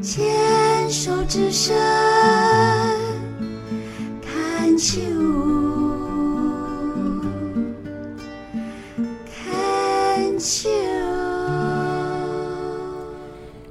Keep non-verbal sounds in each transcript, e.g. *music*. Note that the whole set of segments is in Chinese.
牵手之声看秋，看秋。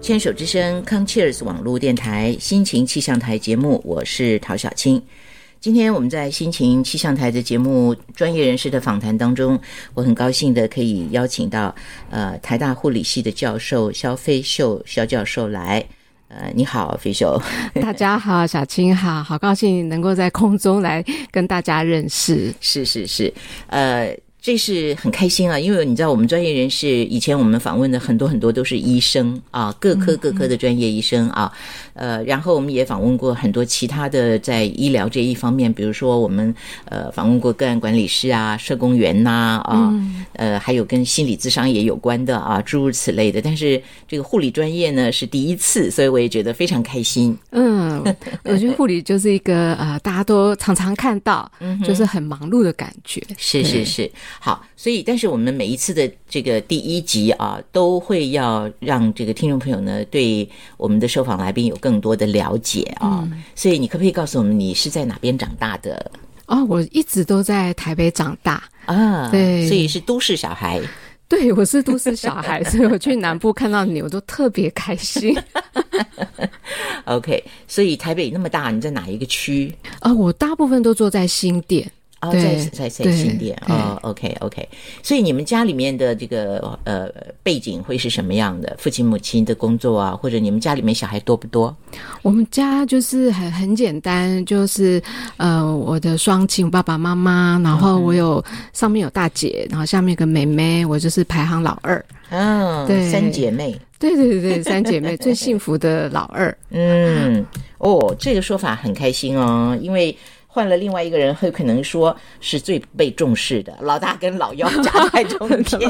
牵手之声康 Cheers 网络电台心情气象台节目，我是陶小青。今天我们在心情气象台的节目专业人士的访谈当中，我很高兴的可以邀请到呃台大护理系的教授肖飞秀肖教授来。呃，你好，飞秀。*laughs* 大家好，小青好，好高兴能够在空中来跟大家认识。是是是，呃。这是很开心啊，因为你知道，我们专业人士以前我们访问的很多很多都是医生啊，各科各科的专业医生啊，呃，然后我们也访问过很多其他的在医疗这一方面，比如说我们呃访问过个案管理师啊、社工员呐啊，呃，还有跟心理咨商也有关的啊，诸如此类的。但是这个护理专业呢是第一次，所以我也觉得非常开心。嗯，我觉得护理就是一个呃，大家都常常看到，就是很忙碌的感觉。是是是。好，所以但是我们每一次的这个第一集啊，都会要让这个听众朋友呢，对我们的受访来宾有更多的了解啊。所以你可不可以告诉我们，你是在哪边长大的？哦，我一直都在台北长大啊，对，所以是都市小孩。对，我是都市小孩，*laughs* 所以我去南部看到你，我都特别开心。*laughs* OK，所以台北那么大，你在哪一个区？啊，我大部分都坐在新店。哦，在在在新店哦，OK OK，所以你们家里面的这个呃背景会是什么样的？父亲母亲的工作啊，或者你们家里面小孩多不多？我们家就是很很简单，就是呃我的双亲爸爸妈妈，然后我有上面有大姐，然后下面有个妹妹，我就是排行老二。嗯，对，三姐妹，对对对对，三姐妹最幸福的老二。*laughs* 嗯，哦，这个说法很开心哦，因为。换了另外一个人，会可能说是最被重视的老大跟老幺夹在中间，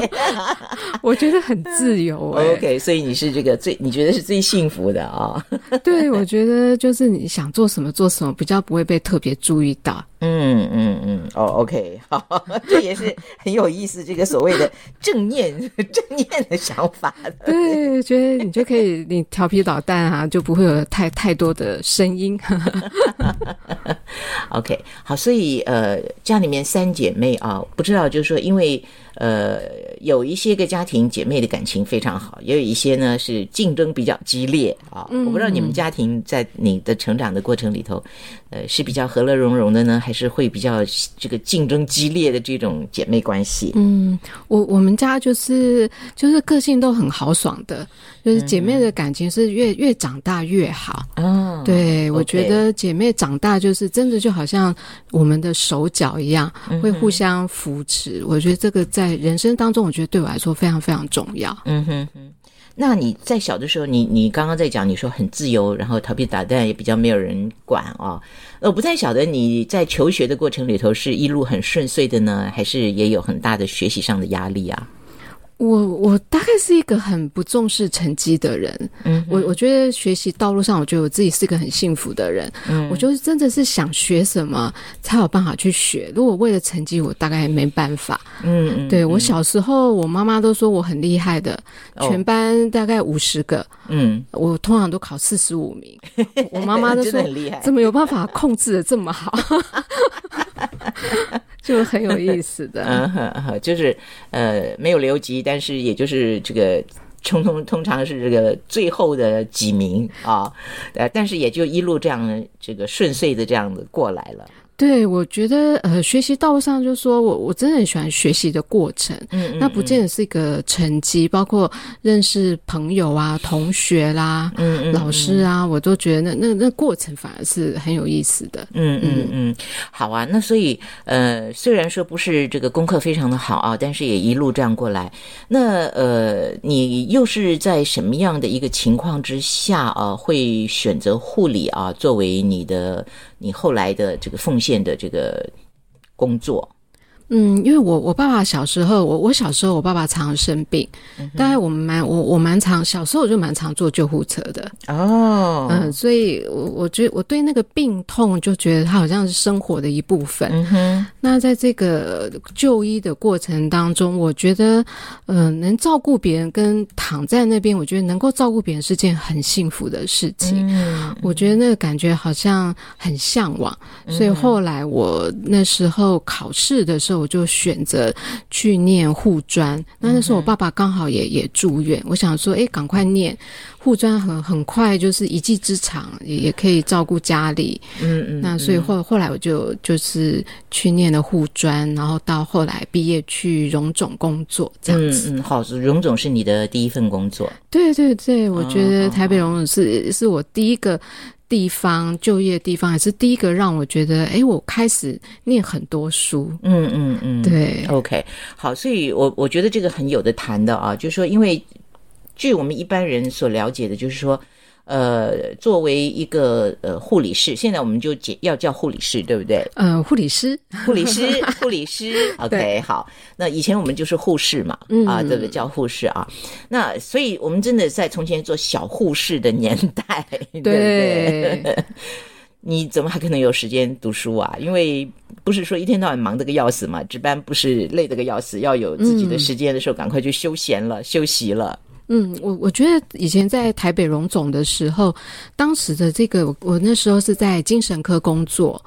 *laughs* 我觉得很自由。*laughs* OK，所以你是这个最你觉得是最幸福的啊？*laughs* 对，我觉得就是你想做什么做什么，比较不会被特别注意到。嗯嗯嗯，哦，OK，好，这也是很有意思，这个所谓的正念正念的想法。对，觉得你就可以，你调皮捣蛋啊，就不会有太太多的声音。OK，好，所以呃，家里面三姐妹啊，不知道就是说，因为。呃，有一些个家庭姐妹的感情非常好，也有一些呢是竞争比较激烈啊。我不知道你们家庭在你的成长的过程里头，呃，是比较和乐融融的呢，还是会比较这个竞争激烈的这种姐妹关系？嗯，我我们家就是就是个性都很豪爽的，就是姐妹的感情是越越长大越好。哦，对，我觉得姐妹长大就是真的就好像我们的手脚一样，会互相扶持。我觉得这个在。在人生当中，我觉得对我来说非常非常重要。嗯哼哼，那你在小的时候，你你刚刚在讲，你说很自由，然后调皮捣蛋，也比较没有人管啊。我不太晓得你在求学的过程里头是一路很顺遂的呢，还是也有很大的学习上的压力啊？我我大概是一个很不重视成绩的人，嗯，我我觉得学习道路上，我觉得我自己是一个很幸福的人，嗯，我就是真的是想学什么才有办法去学，如果为了成绩，我大概没办法，嗯嗯，对我小时候，我妈妈都说我很厉害的，全班大概五十个，嗯，我通常都考四十五名，我妈妈都 *laughs* 说很厉害，怎么有办法控制的这么好？*laughs* *laughs* 就很有意思的，*laughs* 嗯哼，就是呃没有留级，但是也就是这个通通通常是这个最后的几名啊，呃，但是也就一路这样这个顺遂的这样子过来了。对，我觉得呃，学习道路上，就是说我我真的很喜欢学习的过程，嗯，那不见得是一个成绩，包括认识朋友啊、同学啦、嗯老师啊，我都觉得那那那过程反而是很有意思的。嗯嗯嗯，好啊，那所以呃，虽然说不是这个功课非常的好啊，但是也一路这样过来。那呃，你又是在什么样的一个情况之下啊，会选择护理啊作为你的？你后来的这个奉献的这个工作，嗯，因为我我爸爸小时候，我我小时候我爸爸常常生病，大概我们蛮我我蛮常小时候我就蛮常坐救护车的，哦，嗯，所以我我觉得我对那个病痛就觉得它好像是生活的一部分。嗯哼，那在这个就医的过程当中，我觉得，嗯、能照顾别人跟躺在那边，我觉得能够照顾别人是件很幸福的事情。嗯。我觉得那个感觉好像很向往，所以后来我那时候考试的时候，我就选择去念护专。那那时候我爸爸刚好也也住院，我想说，哎，赶快念护专很很快就是一技之长，也也可以照顾家里。嗯嗯，那所以后后来我就就是去念了护专，然后到后来毕业去荣总工作这样子。嗯嗯，好，荣总是你的第一份工作，对对对，我觉哦得台北荣总是是我第一个地方就业地方，还是第一个让我觉得，哎，我开始念很多书。嗯嗯嗯，对，OK，好，所以我我觉得这个很有的谈的啊，就是说，因为据我们一般人所了解的，就是说，呃，作为一个呃护理师，现在我们就解要叫护理师，对不对？呃，护理师，护理师，*laughs* 护理师，OK，好。那以前我们就是护士嘛，嗯啊，这个叫护士啊。那所以我们真的在从前做小护士的年代，*laughs* 对不对？对，*laughs* 你怎么还可能有时间读书啊？因为不是说一天到晚忙得个要死嘛，值班不是累得个要死，要有自己的时间的时候，赶快去休闲了、休息了。嗯，我我觉得以前在台北荣总的时候，当时的这个我我那时候是在精神科工作，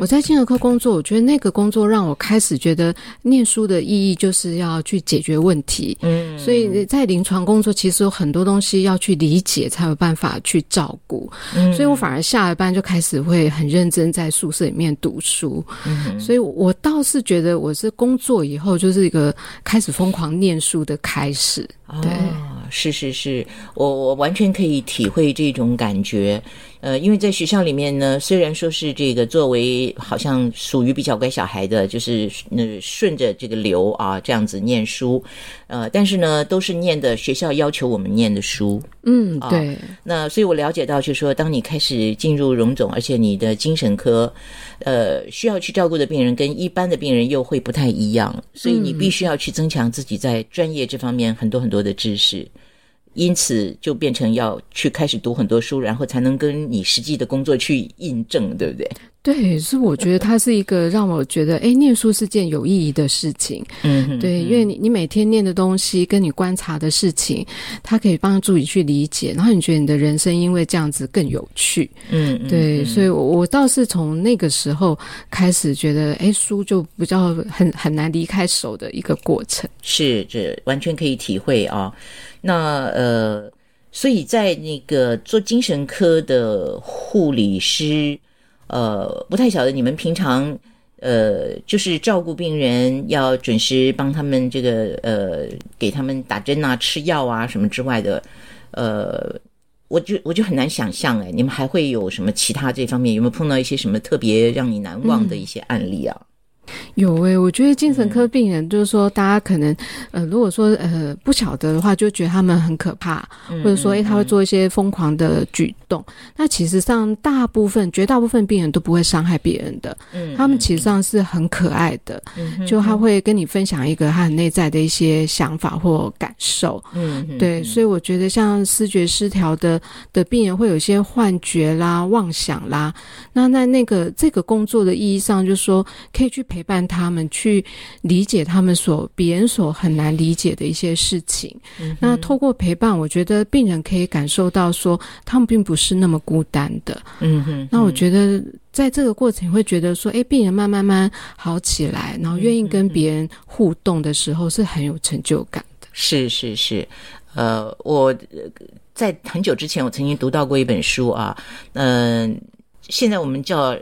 我在精神科工作，我觉得那个工作让我开始觉得念书的意义就是要去解决问题，嗯，所以在临床工作其实有很多东西要去理解，才有办法去照顾。嗯。所以我反而下了班就开始会很认真在宿舍里面读书。嗯所以我我倒是觉得我是工作以后就是一个开始疯狂念书的开始。对。哦，是是是，我我完全可以体会这种感觉。呃，因为在学校里面呢，虽然说是这个作为好像属于比较乖小孩的，就是呃顺着这个流啊这样子念书，呃，但是呢都是念的学校要求我们念的书。嗯，啊对，那所以我了解到，就是说，当你开始进入荣总，而且你的精神科，呃，需要去照顾的病人跟一般的病人又会不太一样，所以你必须要去增强自己在专业这方面很多很多的知识。因此，就变成要去开始读很多书，然后才能跟你实际的工作去印证，对不对？对，是我觉得它是一个让我觉得，哎，念书是件有意义的事情。嗯，对，因为你你每天念的东西，跟你观察的事情，它可以帮助你去理解，然后你觉得你的人生因为这样子更有趣。嗯，嗯对，所以我我倒是从那个时候开始觉得，哎，书就比较很很难离开手的一个过程。是，这完全可以体会啊。那呃，所以在那个做精神科的护理师，呃，不太晓得你们平常呃，就是照顾病人要准时帮他们这个呃，给他们打针啊、吃药啊什么之外的，呃。我就我就很难想象哎，你们还会有什么其他这方面有没有碰到一些什么特别让你难忘的一些案例啊？有诶、我觉得精神科病人就是说，大家可能呃，如果说呃不晓得的话，就觉得他们很可怕，或者说诶、他会做一些疯狂的举动。那其实上大部分、绝大部分病人都不会伤害别人的，嗯他们其实上是很可爱的，就他会跟你分享一个他很内在的一些想法或感受。嗯嗯对，所以我觉得像视觉失调的的病人会有一些幻觉啦、妄想啦。那在那个这个工作的意义上，就是说可以去陪伴他们，去理解他们所别人所很难理解的一些事情。那透过陪伴，我觉得病人可以感受到说，他们并不是那么孤单的。嗯哼，那我觉得在这个过程会觉得说，哎，病人慢慢慢好起来，然后愿意跟别人互动的时候，是很有成就感的。是是是，呃，我呃在很久之前我曾经读到过一本书啊，嗯、现在我们叫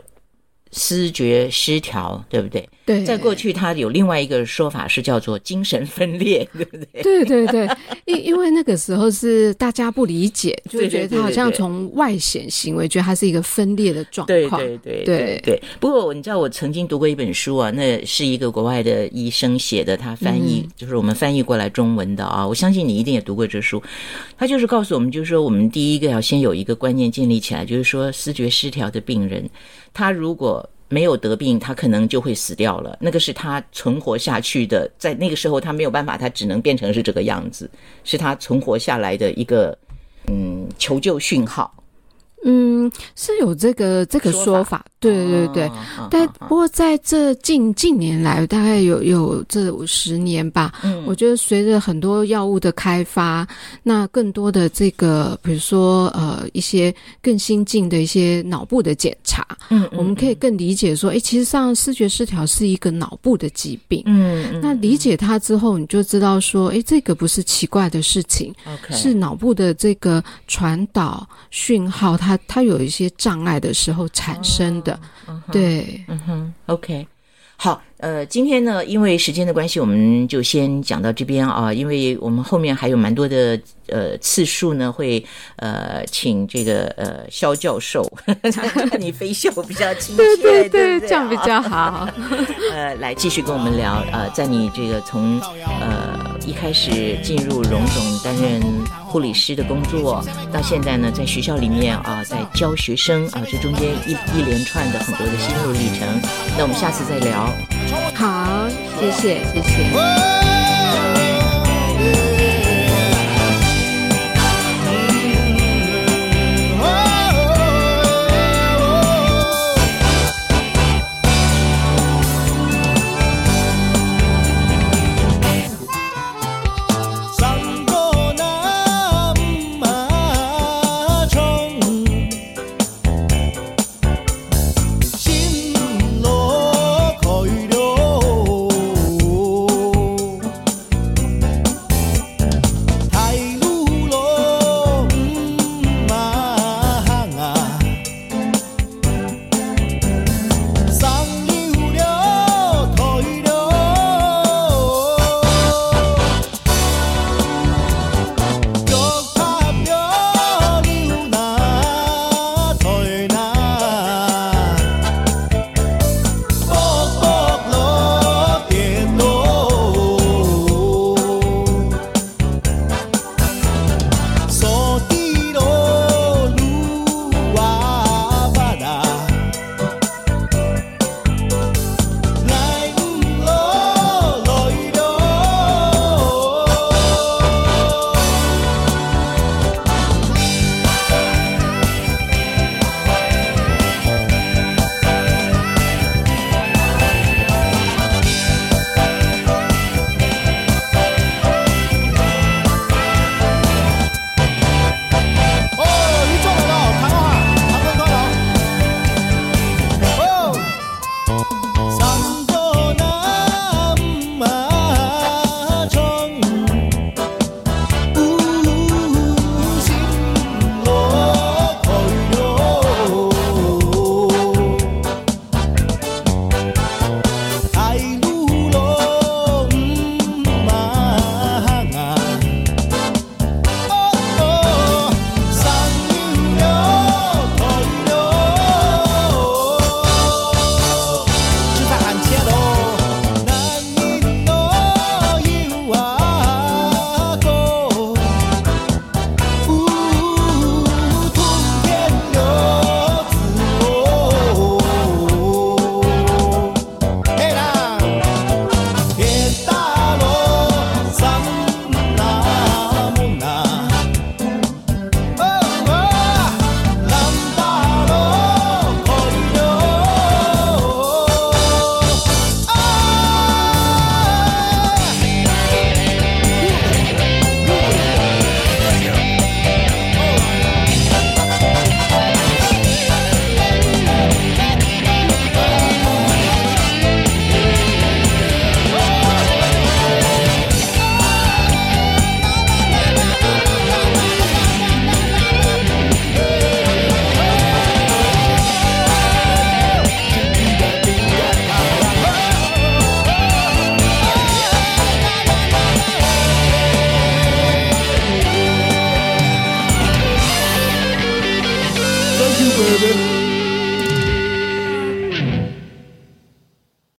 思觉失调，对不对？对，在过去，它有另外一个说法是叫做精神分裂，*laughs* 对不对？对对对，因因为那个时候是大家不理解，就对对觉得他好像对对对从外显行为，觉得他是一个分裂的状对况。对对对对。不过你知道，我曾经读过一本书啊，那是一个国外的医生写的，他翻译、就是我们翻译过来中文的啊。我相信你一定也读过这书。他就是告诉我们，就是说我们第一个要先有一个观念建立起来，就是说视觉失调的病人，他如果没有得病，他可能就会死掉了。那个是他存活下去的，在那个时候他没有办法，他只能变成是这个样子，是他存活下来的一个嗯求救讯号。嗯，是有这个这个说法，对对对。哦但不过在这近近年来，大概有有这五十年吧，嗯。我觉得随着很多药物的开发，那更多的这个，比如说呃一些更新进的一些脑部的检查，嗯我们可以更理解说，哎，其实上视觉失调是一个脑部的疾病。嗯嗯。那理解它之后，你就知道说，哎，这个不是奇怪的事情，是脑部的这个传导讯号，它它有一些障碍的时候产生的。对，嗯哼，OK。好，呃，今天呢，因为时间的关系，我们就先讲到这边啊，因为我们后面还有蛮多的呃次数呢，会呃请这个呃肖教授，*laughs* 看你飞秀比较亲切，对对这样比啊较好。*laughs* 呃，来继续跟我们聊，呃，在你这个从呃一开始进入荣总担任护理师的工作，到现在呢，在学校里面啊、在教学生啊、这中间一一连串的很多的心路历程，那我们下次再聊。好，谢谢，谢谢。